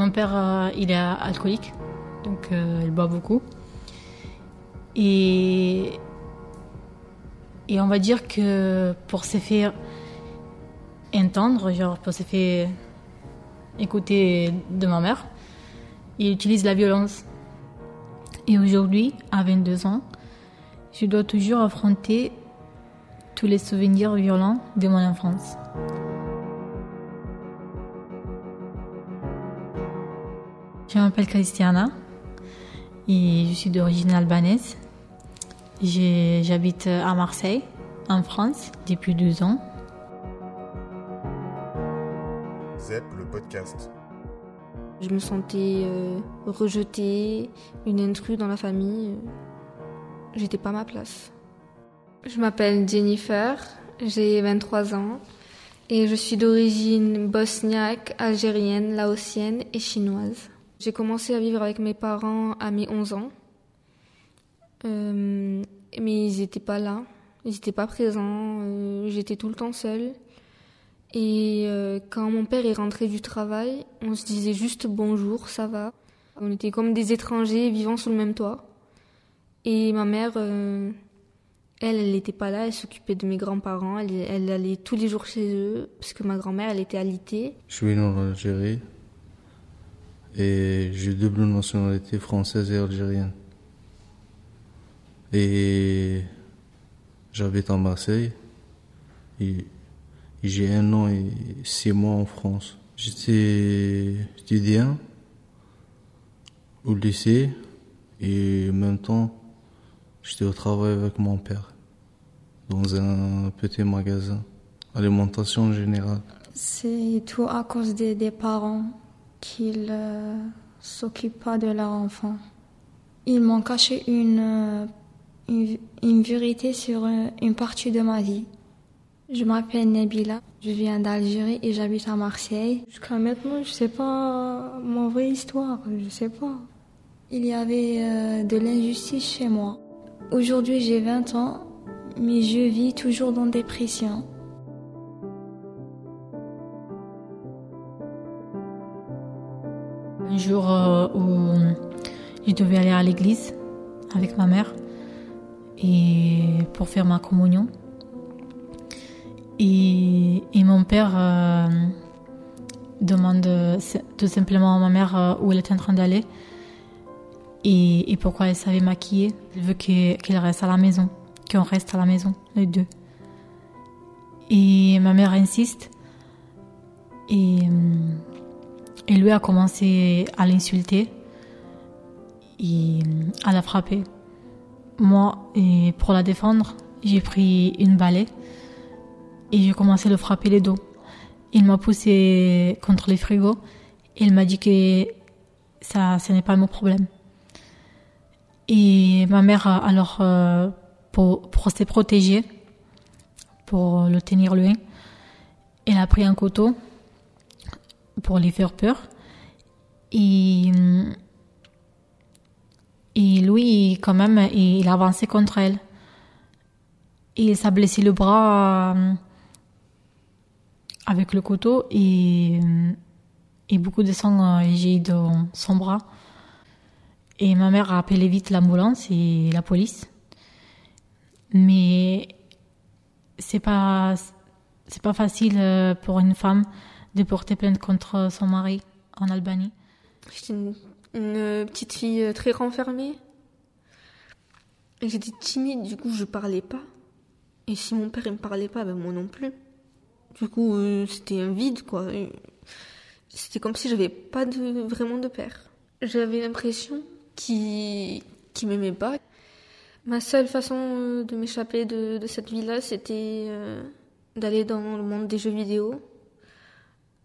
Mon père, euh, il est alcoolique, donc euh, il boit beaucoup. Et, et on va dire que pour se faire entendre, genre pour se faire écouter de ma mère, il utilise la violence. Et aujourd'hui, à 22 ans, je dois toujours affronter tous les souvenirs violents de mon enfance. Je m'appelle Christiana et je suis d'origine albanaise. J'habite à Marseille, en France, depuis 12 ans. ZEP, le podcast. Je me sentais euh, rejetée, une intrue dans la famille. J'étais pas à ma place. Je m'appelle Jennifer, j'ai 23 ans et je suis d'origine bosniaque, algérienne, laotienne et chinoise. J'ai commencé à vivre avec mes parents à mes 11 ans, euh, mais ils n'étaient pas là, ils n'étaient pas présents, euh, j'étais tout le temps seule. Et euh, quand mon père est rentré du travail, on se disait juste bonjour, ça va. On était comme des étrangers vivant sous le même toit. Et ma mère, elle, elle n'était pas là, elle s'occupait de mes grands-parents, elle, allait tous les jours chez eux, parce que ma grand-mère, elle était alitée. Je suis né en et j'ai double nationalité française et algérienne. Et j'habite en Marseille j'ai un an et six mois en France. J'étais étudiant au lycée et en même temps J'étais au travail avec mon père dans un petit magasin, alimentation générale. C'est tout à cause des, parents qu'ils ne euh, s'occupent pas de leur enfant. Ils m'ont caché une, euh, une, vérité sur euh, une partie de ma vie. Je m'appelle Nabila, je viens d'Algérie et j'habite à Marseille. Jusqu'à maintenant, je sais pas mon vraie histoire, je sais pas. Il y avait de l'injustice chez moi. Aujourd'hui, j'ai 20 ans, mais je vis toujours dans dépression. Un jour euh, où je devais aller à l'église avec ma mère et pour faire ma communion. Et, mon père euh, demande tout simplement à ma mère euh, où elle est en train d'aller et, pourquoi elle savait maquiller. Elle veut qu'elle reste à la maison, qu'on reste à la maison, les deux. Et ma mère insiste. Et, et lui a commencé à l'insulter et à la frapper. Moi, pour la défendre, j'ai pris une balai et j'ai commencé à le frapper les dos. Il m'a poussé contre les frigos et il m'a dit que ça, ce n'est pas mon problème. Et ma mère, alors, euh, pour, pour se protéger, pour le tenir loin, elle a pris un couteau pour lui faire peur. Et, et lui, quand même, il a avancé contre elle. Et il s'est blessé le bras euh, avec le couteau et, et beaucoup de sang j'ai eu dans son bras. Et ma mère a appelé vite l'ambulance et la police. Mais c'est pas c'est pas facile euh, pour une femme de porter plainte contre son mari en Albanie. J'étais une, petite fille euh, très renfermée. J'étais timide, du coup je parlais pas. Et si mon père ne me parlait pas, ben moi non plus. Du coup euh, c'était un vide quoi. C'était comme si j'avais pas vraiment de père. J'avais l'impression qui qui m'aimait pas. Ma seule façon euh, de m'échapper de, cette vie-là, c'était euh, d'aller dans le monde des jeux vidéo.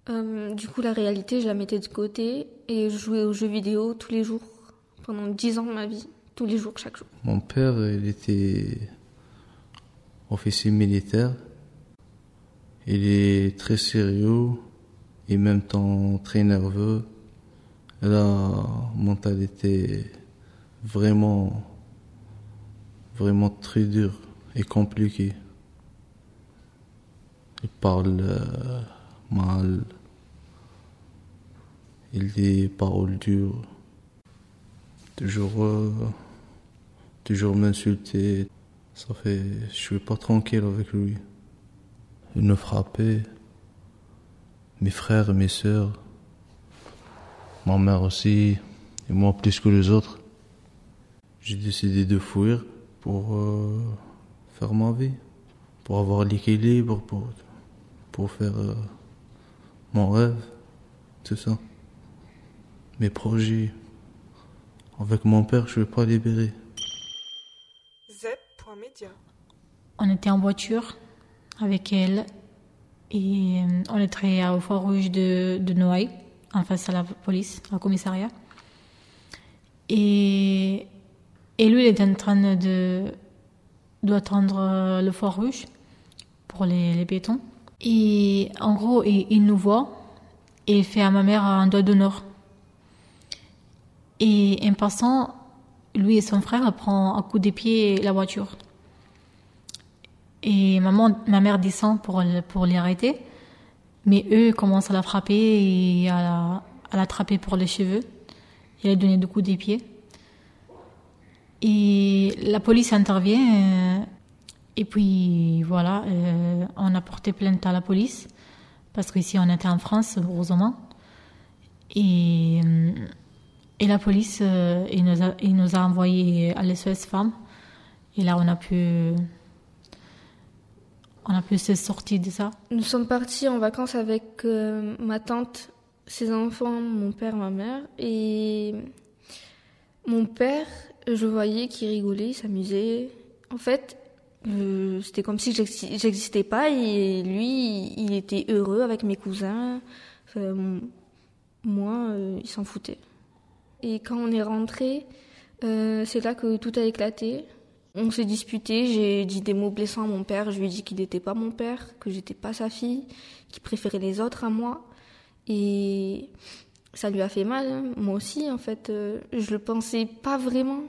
Euh, du coup, la réalité, je la mettais de côté et je jouais aux jeux vidéo tous les jours, pendant dix ans de ma vie, tous les jours, chaque jour. Mon père, il était officier militaire. Il est très sérieux et même temps très nerveux. La mentalité vraiment, vraiment très dure et compliquée. Il parle euh, mal. Il dit paroles dures. Toujours, toujours m'insulter. Ça fait, je suis pas tranquille avec lui. Il me frappait. Mes frères et mes sœurs. Ma mère aussi. Et moi plus que les autres. J'ai décidé de fuir pour euh, faire ma vie. Pour avoir l'équilibre, pour, pour faire euh, mon rêve. Tout ça. Mes projets. Avec mon père, je ne vais pas libérer. Zep.media. On était en voiture avec elle et euh, on était au Fort Rouge de, de Noailles, en face à la police, au commissariat. Et, et lui, il était en train de d'attendre le Fort Rouge pour les, les piétons. Et en gros, il, nous voit et il fait à ma mère un doigt d'honneur. Et en passant, lui et son frère prennent un coup de pied la voiture. Et maman, ma mère descend pour, pour les arrêter. Mais eux commencent à la frapper et à la- à l'attraper pour les cheveux. Et à lui donner des coups de pied. Et la police intervient. Et puis voilà, euh, on a porté plainte à la police. Parce qu'ici on était en France, heureusement. Et, euh, et la police, euh, il, nous a, il nous a envoyés à l'SOS Femmes. Et là, on a pu, on a pu se sortir de ça. Nous sommes partis en vacances avec ma tante, ses enfants, mon père, ma mère. Et mon père, je voyais qu'il rigolait, il s'amusait. En fait, euh, c'était comme si j'exi- j'existais pas et lui, il était heureux avec mes cousins. Enfin, moi, euh, il s'en foutait. Et quand on est rentré, euh, c'est là que tout a éclaté. On s'est disputé, j'ai dit des mots blessants à mon père, je lui ai dit qu'il n'était pas mon père, que j'étais pas sa fille, qu'il préférait les autres à moi. Et ça lui a fait mal, hein. moi aussi en fait. je le pensais pas vraiment,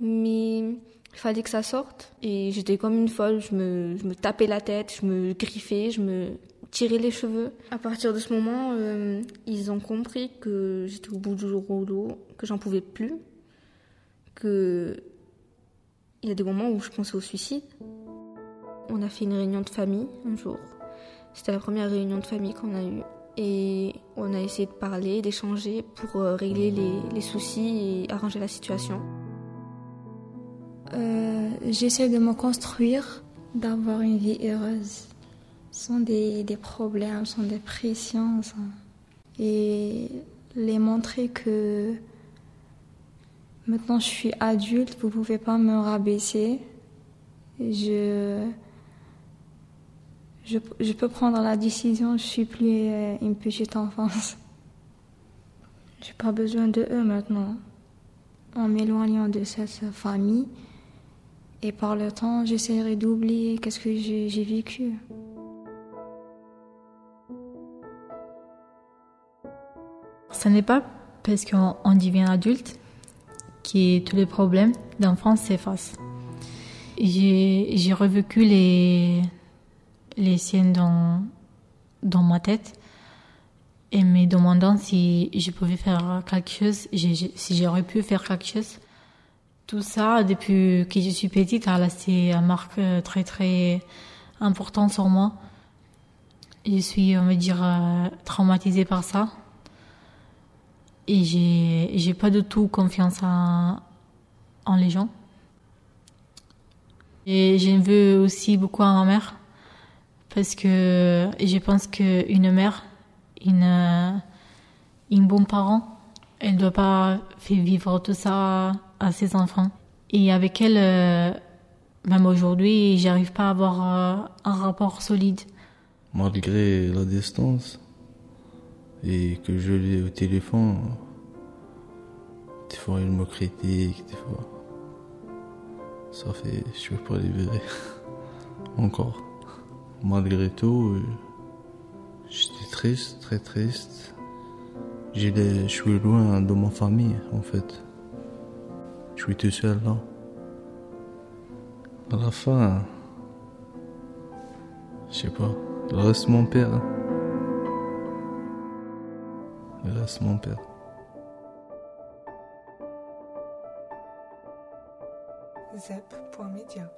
mais il fallait que ça sorte. Et j'étais comme une folle, je me, je me tapais la tête, je me griffais, je me tirais les cheveux. À partir de ce moment, euh, ils ont compris que j'étais au bout du rouleau, que j'en pouvais plus, que il y a des moments où je pensais au suicide. On a fait une réunion de famille un jour. C'était la première réunion de famille qu'on a eue. Et on a essayé de parler, d'échanger pour euh, régler les, les soucis et arranger la situation. J'essaie de me construire, d'avoir une vie heureuse, sans des, des problèmes, sans des pressions. Et les montrer que maintenant je suis adulte, vous pouvez pas me rabaisser. Je, je, je peux prendre la décision, je suis plus euh, une petite enfance. J'ai pas besoin de eux maintenant. En m'éloignant de cette famille, et par le temps, j'essaierai d'oublier qu'est-ce que j'ai vécu. Ce n'est pas parce qu'on on devient adulte que tous les problèmes d'enfance s'effacent. J'ai revécu les, les scènes dans, dans ma tête et me demandant si je pouvais faire quelque chose, si j'aurais pu faire quelque chose. Tout ça, depuis que je suis petite, a laissé une marque euh, très très importante sur moi. Je suis, on va dire, euh, traumatisée par ça. Et j'ai, j'ai pas du tout confiance en, en les gens. Et je veux aussi beaucoup à ma mère. Parce que je pense qu'une mère, une, une bonne parent, elle doit pas faire vivre tout ça à ses enfants. Et avec elle, euh, même aujourd'hui, j'arrive pas à avoir euh, un rapport solide. Malgré la distance et que je l'ai au téléphone, des fois il me critique, des fois. Ça fait, je peux pas libérer. Encore. Malgré tout, euh, j'étais triste, très triste. Je suis loin de ma famille, en fait. Je suis tout seul là. À la fin, je sais pas, il reste mon père. Il reste mon père. zep.media